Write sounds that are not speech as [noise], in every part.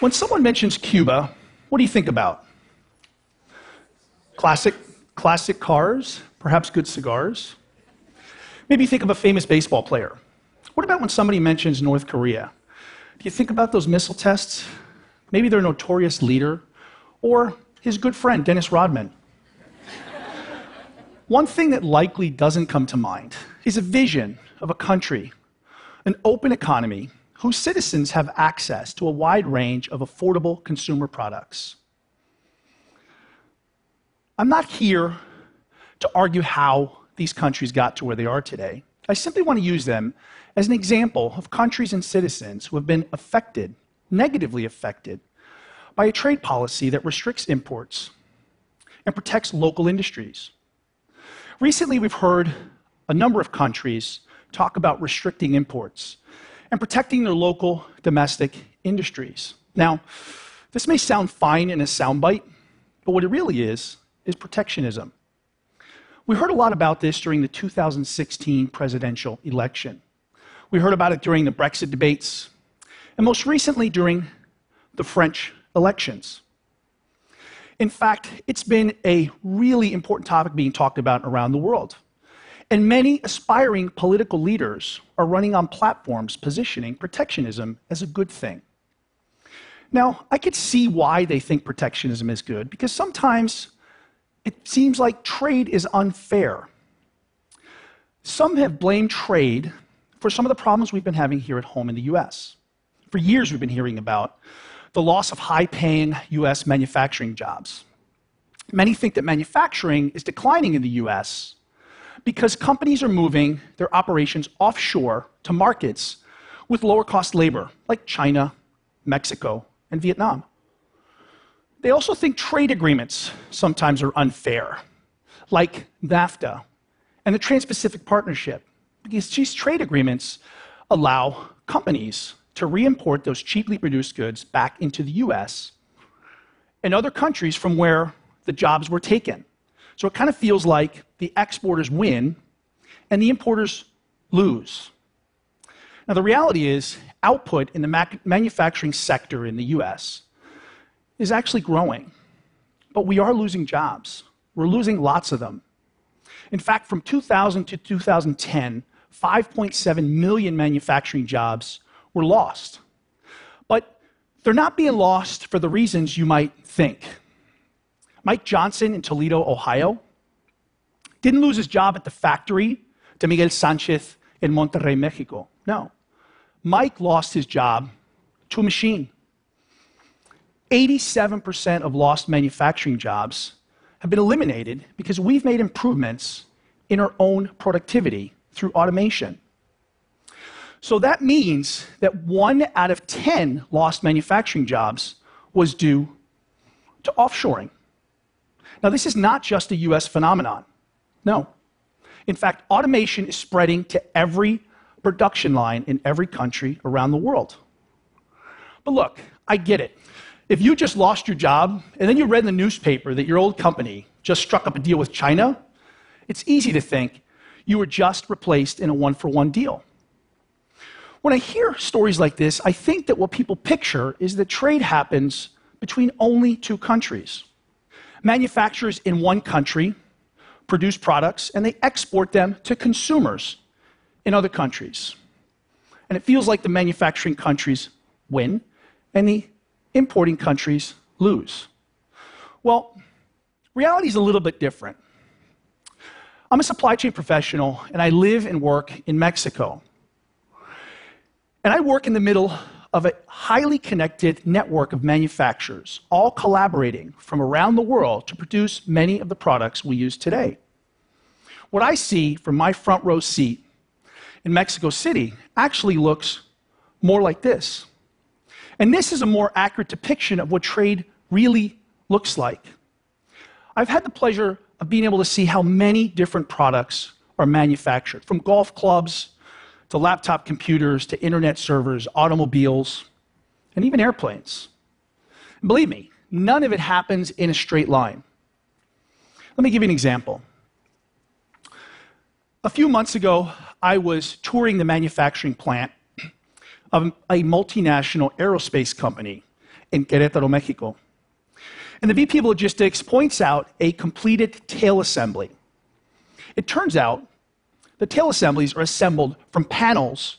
When someone mentions Cuba, what do you think about? Classic, classic cars, perhaps good cigars. Maybe think of a famous baseball player. What about when somebody mentions North Korea? Do you think about those missile tests? Maybe their notorious leader, or his good friend, Dennis Rodman. [laughs] One thing that likely doesn't come to mind is a vision of a country, an open economy whose citizens have access to a wide range of affordable consumer products. I'm not here to argue how these countries got to where they are today. I simply want to use them as an example of countries and citizens who have been affected, negatively affected, by a trade policy that restricts imports and protects local industries. Recently, we've heard a number of countries talk about restricting imports and protecting their local domestic industries. Now, this may sound fine in a soundbite, but what it really is, is protectionism. We heard a lot about this during the 2016 presidential election. We heard about it during the Brexit debates, and most recently during the French elections. In fact, it's been a really important topic being talked about around the world. And many aspiring political leaders are running on platforms positioning protectionism as a good thing. Now, I could see why they think protectionism is good, because sometimes it seems like trade is unfair. Some have blamed trade for some of the problems we've been having here at home in the US. For years, we've been hearing about the loss of high paying US manufacturing jobs. Many think that manufacturing is declining in the US because companies are moving their operations offshore to markets with lower cost labor, like China, Mexico, and Vietnam. They also think trade agreements sometimes are unfair, like NAFTA and the Trans Pacific Partnership, because these trade agreements allow companies to re import those cheaply produced goods back into the US and other countries from where the jobs were taken. So it kind of feels like the exporters win and the importers lose. Now, the reality is, output in the manufacturing sector in the US is actually growing, but we are losing jobs. We're losing lots of them. In fact, from 2000 to 2010, 5.7 million manufacturing jobs were lost. But they're not being lost for the reasons you might think. Mike Johnson in Toledo, Ohio, didn't lose his job at the factory to Miguel Sanchez in Monterrey, Mexico. No. Mike lost his job to a machine. 87% of lost manufacturing jobs have been eliminated because we've made improvements in our own productivity through automation. So that means that one out of 10 lost manufacturing jobs was due to offshoring. Now, this is not just a US phenomenon. No. In fact, automation is spreading to every production line in every country around the world. But look, I get it. If you just lost your job and then you read in the newspaper that your old company just struck up a deal with China, it's easy to think you were just replaced in a one for one deal. When I hear stories like this, I think that what people picture is that trade happens between only two countries. Manufacturers in one country produce products and they export them to consumers in other countries. And it feels like the manufacturing countries win and the importing countries lose. Well, reality is a little bit different. I'm a supply chain professional and I live and work in Mexico. And I work in the middle of a highly connected network of manufacturers, all collaborating from around the world to produce many of the products we use today. What I see from my front row seat in Mexico City actually looks more like this. And this is a more accurate depiction of what trade really looks like. I've had the pleasure of being able to see how many different products are manufactured, from golf clubs to laptop computers to internet servers, automobiles, and even airplanes. And believe me, none of it happens in a straight line. Let me give you an example. A few months ago, I was touring the manufacturing plant of a multinational aerospace company in Querétaro, Mexico. And the VP of Logistics points out a completed tail assembly. It turns out the tail assemblies are assembled from panels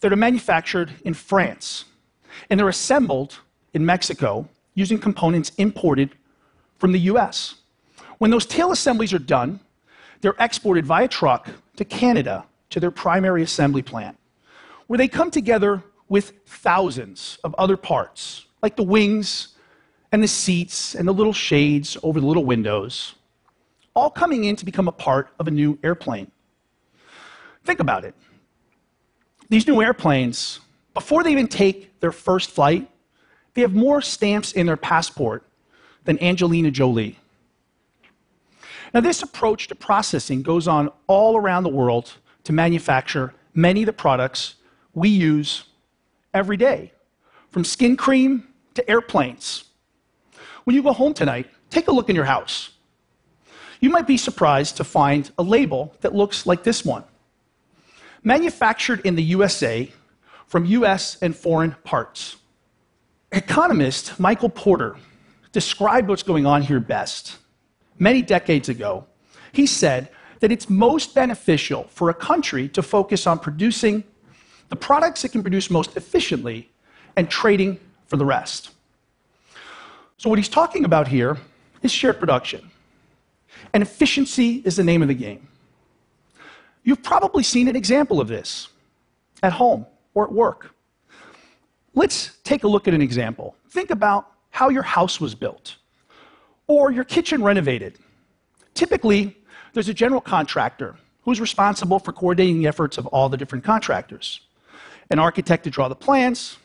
that are manufactured in France, and they're assembled in Mexico using components imported from the US. When those tail assemblies are done, they're exported via truck to Canada to their primary assembly plant, where they come together with thousands of other parts, like the wings and the seats and the little shades over the little windows, all coming in to become a part of a new airplane. Think about it. These new airplanes, before they even take their first flight, they have more stamps in their passport than Angelina Jolie. Now, this approach to processing goes on all around the world to manufacture many of the products we use every day, from skin cream to airplanes. When you go home tonight, take a look in your house. You might be surprised to find a label that looks like this one manufactured in the USA from US and foreign parts. Economist Michael Porter described what's going on here best. Many decades ago, he said that it's most beneficial for a country to focus on producing the products it can produce most efficiently and trading for the rest. So, what he's talking about here is shared production. And efficiency is the name of the game. You've probably seen an example of this at home or at work. Let's take a look at an example. Think about how your house was built or your kitchen renovated. Typically, there's a general contractor who's responsible for coordinating the efforts of all the different contractors. An architect to draw the plans,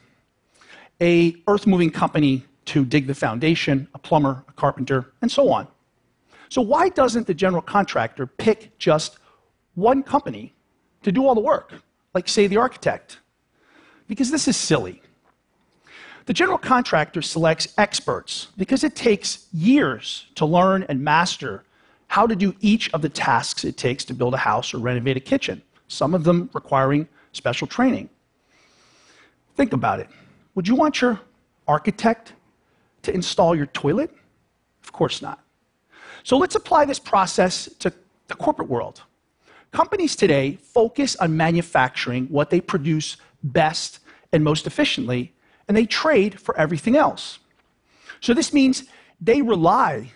a earth moving company to dig the foundation, a plumber, a carpenter, and so on. So, why doesn't the general contractor pick just one company to do all the work, like, say, the architect? Because this is silly. The general contractor selects experts because it takes years to learn and master how to do each of the tasks it takes to build a house or renovate a kitchen, some of them requiring special training. Think about it. Would you want your architect to install your toilet? Of course not. So let's apply this process to the corporate world. Companies today focus on manufacturing what they produce best and most efficiently, and they trade for everything else. So this means they rely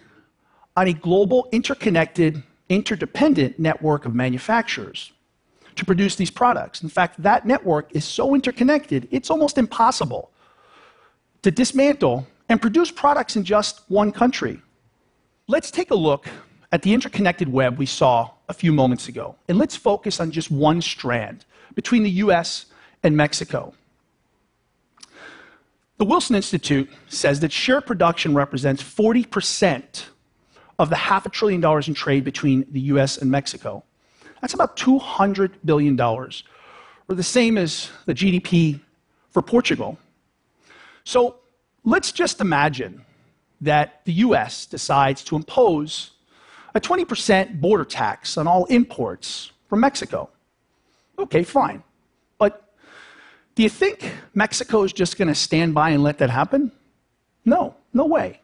on a global, interconnected, interdependent network of manufacturers to produce these products. In fact, that network is so interconnected, it's almost impossible to dismantle and produce products in just one country. Let's take a look at the interconnected web we saw a few moments ago, and let's focus on just one strand between the US and Mexico. The Wilson Institute says that shared production represents 40% of the half a trillion dollars in trade between the US and Mexico. That's about $200 billion, or the same as the GDP for Portugal. So Let's just imagine that the US decides to impose a 20% border tax on all imports from Mexico. Okay, fine. But do you think Mexico is just going to stand by and let that happen? No, no way.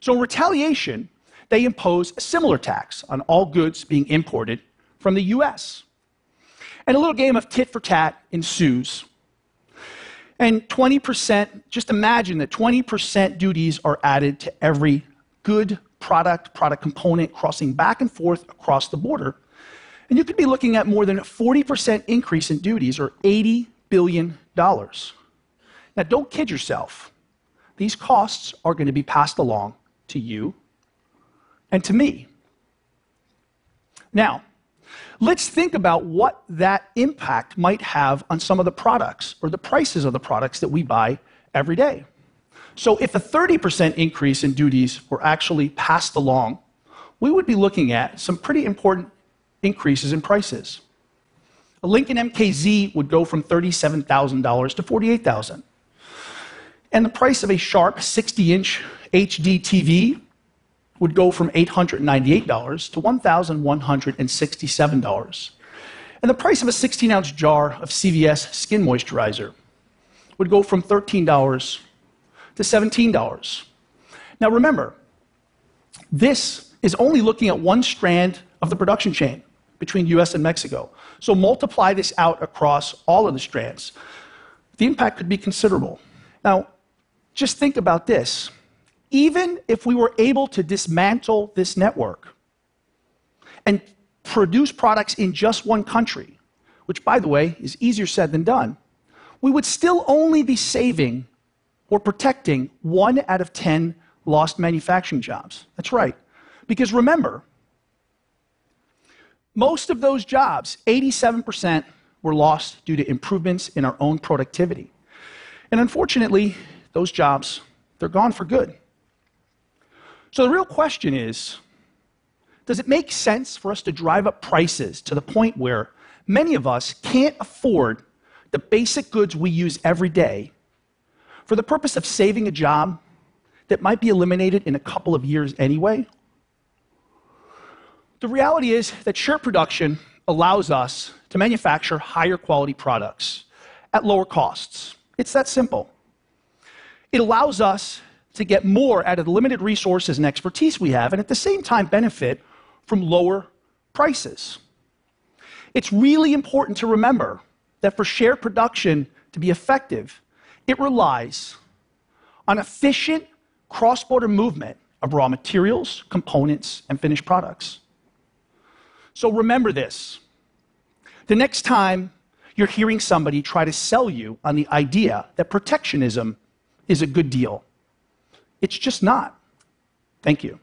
So, in retaliation, they impose a similar tax on all goods being imported from the US. And a little game of tit for tat ensues and 20%, just imagine that 20% duties are added to every good product, product component crossing back and forth across the border. And you could be looking at more than a 40% increase in duties, or $80 billion. Now, don't kid yourself. These costs are going to be passed along to you and to me. Now, Let's think about what that impact might have on some of the products or the prices of the products that we buy every day. So, if a 30% increase in duties were actually passed along, we would be looking at some pretty important increases in prices. A Lincoln MKZ would go from $37,000 to $48,000. And the price of a Sharp 60 inch HD TV would go from $898 to $1,167. And the price of a 16 ounce jar of CVS skin moisturizer would go from $13 to $17. Now remember, this is only looking at one strand of the production chain between US and Mexico. So multiply this out across all of the strands. The impact could be considerable. Now, just think about this. Even if we were able to dismantle this network and produce products in just one country, which, by the way, is easier said than done, we would still only be saving or protecting one out of 10 lost manufacturing jobs. That's right. Because remember, most of those jobs, 87%, were lost due to improvements in our own productivity. And unfortunately, those jobs, they're gone for good. So the real question is does it make sense for us to drive up prices to the point where many of us can't afford the basic goods we use every day for the purpose of saving a job that might be eliminated in a couple of years anyway? The reality is that shared production allows us to manufacture higher quality products at lower costs. It's that simple. It allows us to get more out of the limited resources and expertise we have, and at the same time benefit from lower prices. It's really important to remember that for shared production to be effective, it relies on efficient cross border movement of raw materials, components, and finished products. So remember this. The next time you're hearing somebody try to sell you on the idea that protectionism is a good deal, it's just not. Thank you.